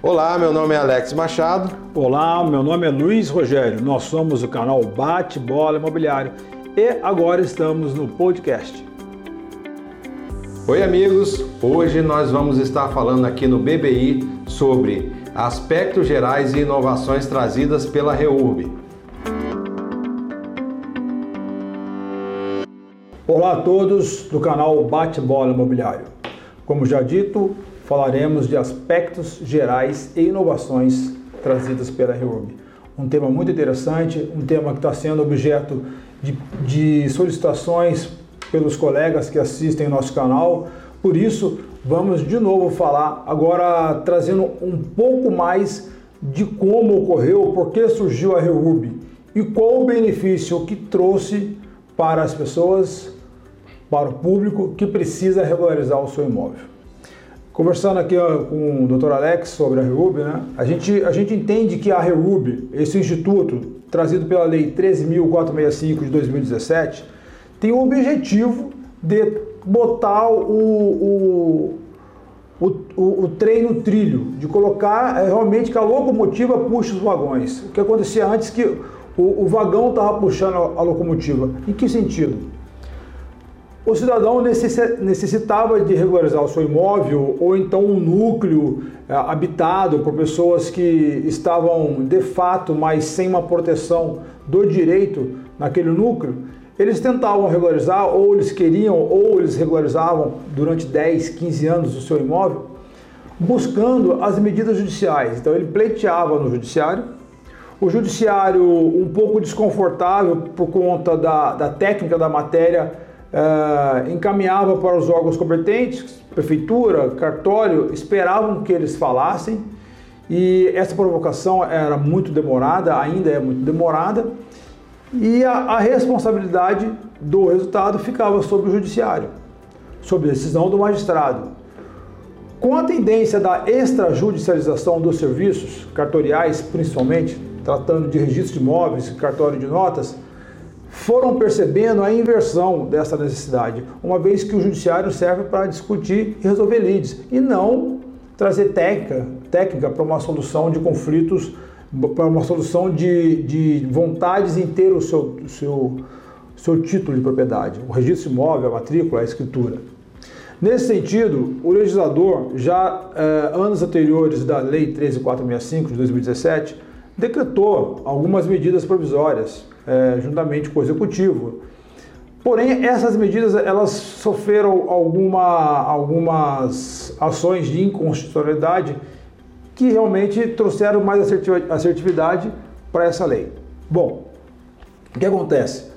Olá, meu nome é Alex Machado. Olá, meu nome é Luiz Rogério. Nós somos o canal Bate Bola Imobiliário e agora estamos no podcast. Oi, amigos. Hoje nós vamos estar falando aqui no BBI sobre aspectos gerais e inovações trazidas pela REURB. Olá a todos do canal Bate Bola Imobiliário. Como já dito, falaremos de aspectos gerais e inovações trazidas pela REURB. Um tema muito interessante, um tema que está sendo objeto de, de solicitações pelos colegas que assistem nosso canal. Por isso, vamos de novo falar agora trazendo um pouco mais de como ocorreu, por que surgiu a REURB e qual o benefício que trouxe para as pessoas, para o público que precisa regularizar o seu imóvel. Conversando aqui ó, com o Dr. Alex sobre a REURB, né? a, gente, a gente entende que a REURB, esse instituto trazido pela Lei 13.465 de 2017, tem o objetivo de botar o, o, o, o, o trem no trilho, de colocar é, realmente que a locomotiva puxa os vagões. O que acontecia antes que o, o vagão estava puxando a, a locomotiva. Em que sentido? O cidadão necessitava de regularizar o seu imóvel ou então um núcleo é, habitado por pessoas que estavam de fato, mas sem uma proteção do direito naquele núcleo, eles tentavam regularizar ou eles queriam ou eles regularizavam durante 10, 15 anos o seu imóvel, buscando as medidas judiciais. Então ele pleiteava no judiciário, o judiciário um pouco desconfortável por conta da, da técnica da matéria, uh, encaminhava para os órgãos competentes, prefeitura, cartório, esperavam que eles falassem e essa provocação era muito demorada, ainda é muito demorada, e a, a responsabilidade do resultado ficava sobre o judiciário, sobre a decisão do magistrado. Com a tendência da extrajudicialização dos serviços cartoriais, principalmente, tratando de registro de imóveis, cartório de notas, foram percebendo a inversão dessa necessidade, uma vez que o judiciário serve para discutir e resolver lides, e não trazer técnica, técnica para uma solução de conflitos, para uma solução de, de vontades em ter o seu, seu, seu título de propriedade, o registro imóvel, a matrícula, a escritura. Nesse sentido, o legislador, já eh, anos anteriores da Lei 13465 de 2017, decretou algumas medidas provisórias é, juntamente com o executivo. Porém, essas medidas elas sofreram alguma, algumas ações de inconstitucionalidade que realmente trouxeram mais assertividade para essa lei. Bom, o que acontece?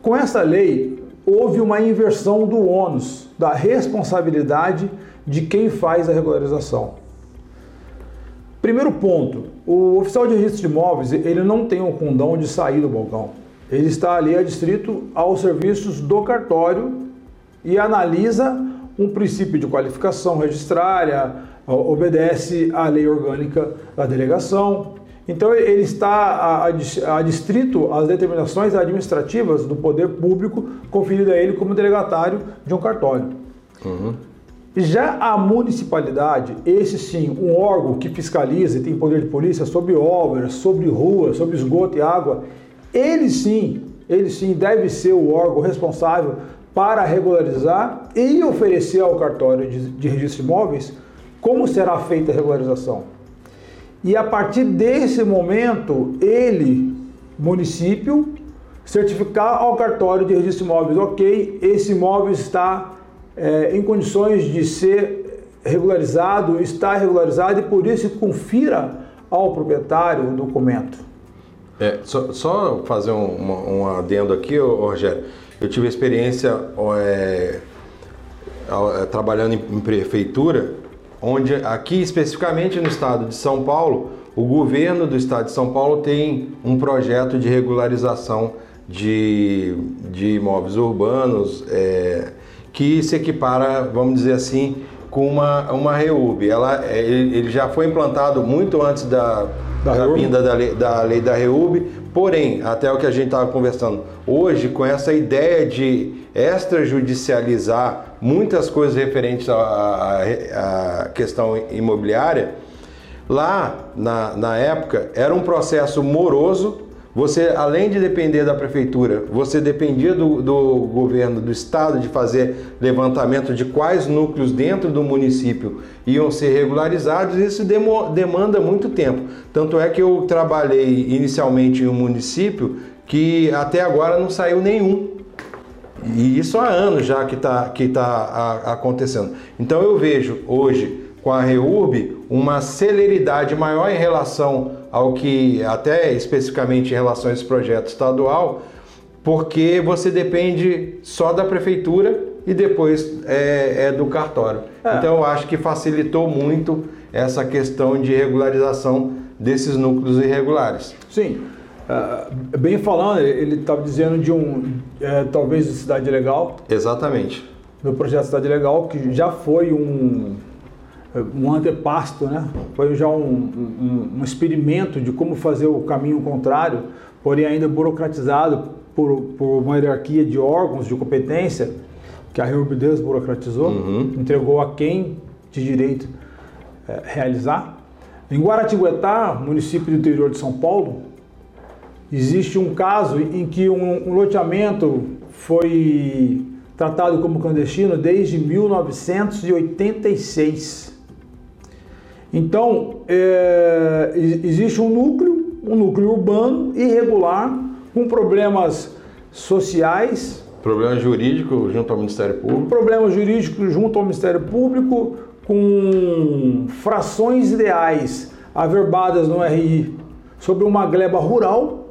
Com essa lei, houve uma inversão do ônus, da responsabilidade de quem faz a regularização. Primeiro ponto, o oficial de registro de imóveis, ele não tem o condão de sair do balcão. Ele está ali adstrito aos serviços do cartório e analisa um princípio de qualificação registrária, obedece à lei orgânica da delegação. Então ele está adstrito às determinações administrativas do poder público conferido a ele como delegatário de um cartório. Uhum. Já a municipalidade, esse sim, um órgão que fiscaliza e tem poder de polícia sobre obras, sobre ruas, sobre esgoto e água, ele sim, ele sim deve ser o órgão responsável para regularizar e oferecer ao cartório de, de registro de imóveis como será feita a regularização. E a partir desse momento, ele, município, certificar ao cartório de registro de imóveis, ok, esse imóvel está é, em condições de ser regularizado, está regularizado e por isso confira ao proprietário o documento. É, só, só fazer um, um, adendo aqui, Rogério. Eu tive experiência é, é, trabalhando em, prefeitura, onde aqui especificamente no estado de São Paulo, o governo do estado de São Paulo tem um projeto de regularização de, de imóveis urbanos. É, que se equipara, vamos dizer assim, com uma, uma REUB. Ela, é, ele já foi implantado muito antes da, da, da vinda da lei, da lei da REUB, porém, até o que a gente estava conversando, hoje, com essa ideia de extrajudicializar muitas coisas referentes à questão imobiliária, Lá, na, na época, era um processo moroso. Você, além de depender da prefeitura, você dependia do, do governo, do estado, de fazer levantamento de quais núcleos dentro do município iam ser regularizados. Isso demo, demanda muito tempo. Tanto é que eu trabalhei inicialmente em um município que até agora não saiu nenhum. E isso há anos já que está que tá acontecendo. Então eu vejo hoje com a REURB uma celeridade maior em relação ao que, até especificamente em relação a esse projeto estadual, porque você depende só da prefeitura e depois é, é do cartório. É. Então eu acho que facilitou muito essa questão de regularização desses núcleos irregulares. Sim. Uh, bem falando, ele estava dizendo de um, é, talvez, de cidade legal. Exatamente. Do projeto Cidade Legal, que já foi um, um antepasto, né? foi já um, um, um, experimento de como fazer o caminho contrário, porém ainda burocratizado por, por uma hierarquia de órgãos de competência que a Rio desburocratizou, uhum. entregou a quem de direito é, realizar. Em Guaratinguetá, município do interior de São Paulo, existe um caso em que um, um loteamento foi tratado como clandestino desde 1986. Então, é, existe um núcleo, um núcleo urbano irregular, com problemas sociais. Problema jurídico junto ao Ministério Público. Problema jurídico junto ao Ministério Público, com frações ideais averbadas no RI sobre uma gleba rural,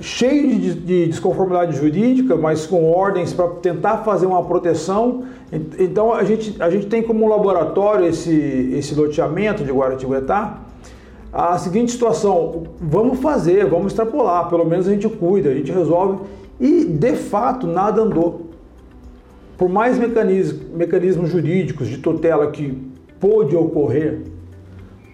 cheio de, de desconformidade jurídica, mas com ordens para tentar fazer uma proteção. Então a gente, a gente tem como laboratório esse, esse loteamento de Guaratinguetá a seguinte situação: vamos fazer, vamos extrapolar, pelo menos a gente cuida, a gente resolve. E de fato nada andou. Por mais mecanismos, jurídicos de tutela que pôde ocorrer,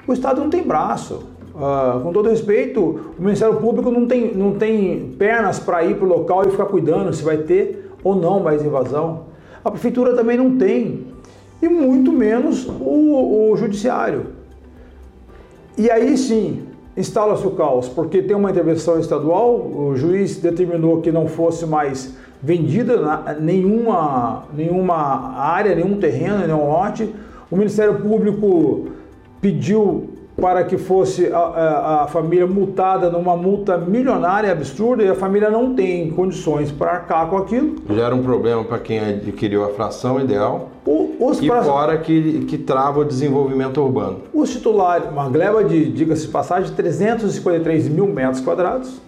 o Estado não tem braço. Uh, com todo respeito, o Ministério Público não tem, não tem pernas para ir para o local e ficar cuidando se vai ter ou não mais invasão. A Prefeitura também não tem, e muito menos o, o Judiciário. E aí sim, instala-se o caos, porque tem uma intervenção estadual, o juiz determinou que não fosse mais vendida nenhuma, nenhuma área, nenhum terreno, nenhum lote. O Ministério Público pediu para que fosse a, a, a, família multada numa multa milionária absurda e a família não tem condições para arcar com aquilo. Gera um problema para quem adquiriu a fração ideal o, os e pra... fora que, que trava o desenvolvimento urbano. Os titulares, uma gleba de, diga-se passagem, 353 mil metros quadrados,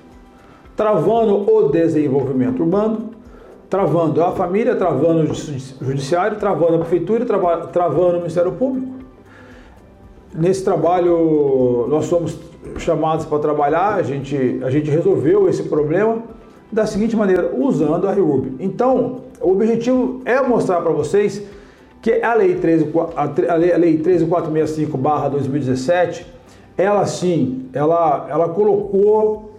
travando o desenvolvimento urbano, travando a família, travando o judiciário, travando a prefeitura, travando o Ministério Público Nesse trabalho, nós somos chamados para trabalhar, a gente, a gente resolveu esse problema da seguinte maneira, usando a REURB. Então, o objetivo é mostrar para vocês que a Lei 13, a lei, a lei 13465-2017, ela sim, ela, ela colocou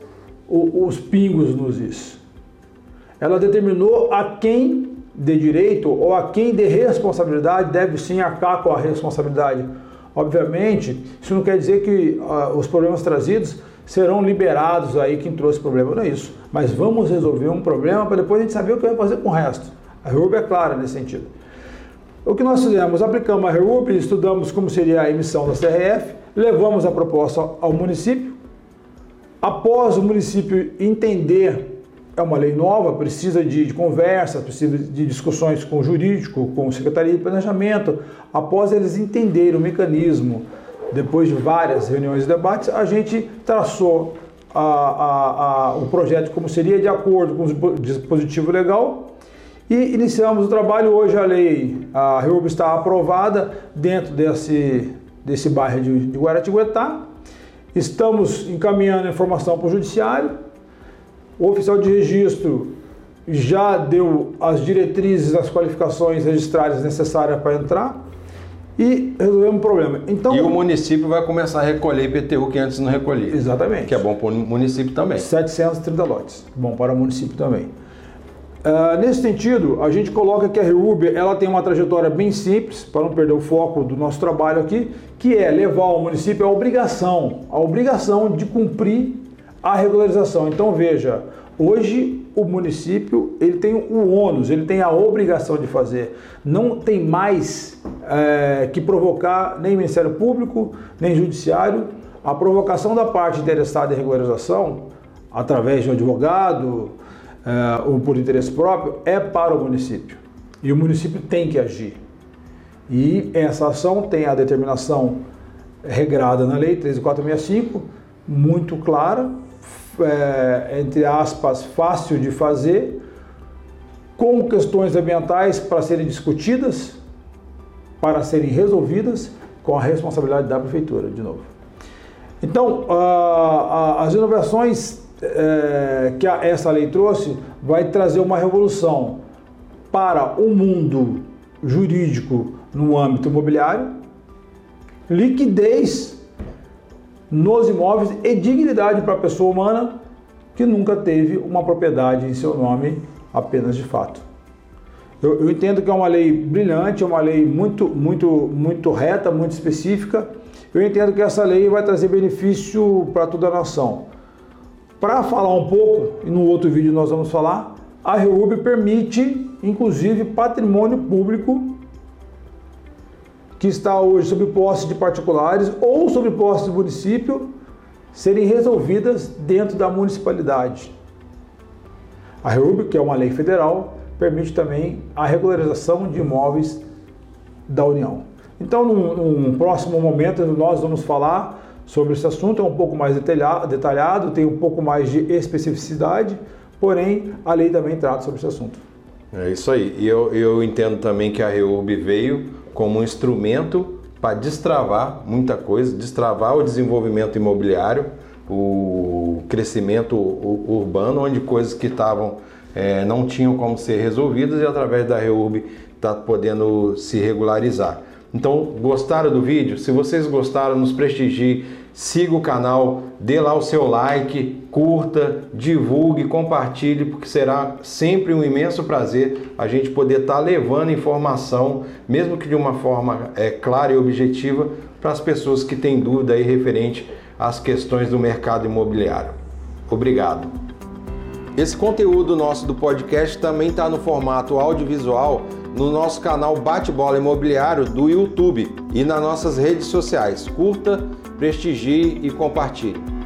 o, os pingos nos is. Ela determinou a quem de direito ou a quem de responsabilidade deve sim arcar com a responsabilidade Obviamente, isso não quer dizer que uh, os problemas trazidos serão liberados aí quem trouxe problema, não é isso. Mas vamos resolver um problema para depois a gente saber o que vai fazer com o resto. A RUB é clara nesse sentido. O que nós fizemos? Aplicamos a RUB, estudamos como seria a emissão da CRF, levamos a proposta ao município. Após o município entender é uma lei nova, precisa de, de, conversa, precisa de discussões com o jurídico, com a Secretaria de Planejamento. Após eles entenderem o mecanismo, depois de várias reuniões e debates, a gente traçou a, a, a, o projeto como seria de acordo com o dispositivo legal e iniciamos o trabalho. Hoje a lei, a REUB está aprovada dentro desse, desse bairro de, de Guaratinguetá. Estamos encaminhando a informação para o Judiciário o oficial de registro já deu as diretrizes, as qualificações registrais necessárias para entrar e resolvemos o problema. Então, e o município vai começar a recolher IPTU que antes não recolhia. Exatamente. Que é bom para o município também. 730 lotes. Bom para o município também. Uh, nesse sentido, a gente coloca que a REURB ela tem uma trajetória bem simples, para não perder o foco do nosso trabalho aqui, que é levar o município à obrigação, a obrigação de cumprir a regularização. Então veja, hoje o município ele tem o ônus, ele tem a obrigação de fazer. Não tem mais é, que provocar nem Ministério Público, nem Judiciário. A provocação da parte interessada em regularização, através de um advogado, uh, ou por interesse próprio, é para o município. E o município tem que agir. E essa ação tem a determinação regrada na Lei 13465, muito clara, é, entre aspas, fácil de fazer, com questões ambientais para serem discutidas, para serem resolvidas, com a responsabilidade da prefeitura, de novo. Então, as inovações é, que a, essa lei trouxe vai trazer uma revolução para o mundo jurídico no âmbito imobiliário, liquidez nos imóveis e dignidade para a pessoa humana que nunca teve uma propriedade em seu nome apenas de fato. Eu, eu entendo que é uma lei brilhante, é uma lei muito, muito, muito reta, muito específica. Eu entendo que essa lei vai trazer benefício para toda a nação. Para falar um pouco, e no outro vídeo nós vamos falar, a REURB permite, inclusive, patrimônio público que está hoje sob posse de particulares ou sob posse do município serem resolvidas dentro da municipalidade. A REURB, que é uma lei federal, permite também a regularização de imóveis da União. Então, num, num próximo momento, nós vamos falar sobre esse assunto, é um pouco mais detalhado, tem um pouco mais de especificidade, porém a lei também trata sobre esse assunto. É isso aí. E eu, eu entendo também que a REURB veio como um instrumento para destravar muita coisa, destravar o desenvolvimento imobiliário, o crescimento urbano, onde coisas que estavam é, não tinham como ser resolvidas e através da REURB está podendo se regularizar. Então, gostaram do vídeo? Se vocês gostaram, nos prestigie, siga o canal, dê lá o seu like, curta, divulgue, compartilhe, porque será sempre um imenso prazer a gente poder estar tá levando informação, mesmo que de uma forma é, clara e objetiva, para as pessoas que têm dúvida aí referente às questões do mercado imobiliário. Obrigado. Esse conteúdo nosso do podcast também está no formato audiovisual no nosso canal Bate-Bola Imobiliário do YouTube e nas nossas redes sociais. Curta, prestigie e compartilhe.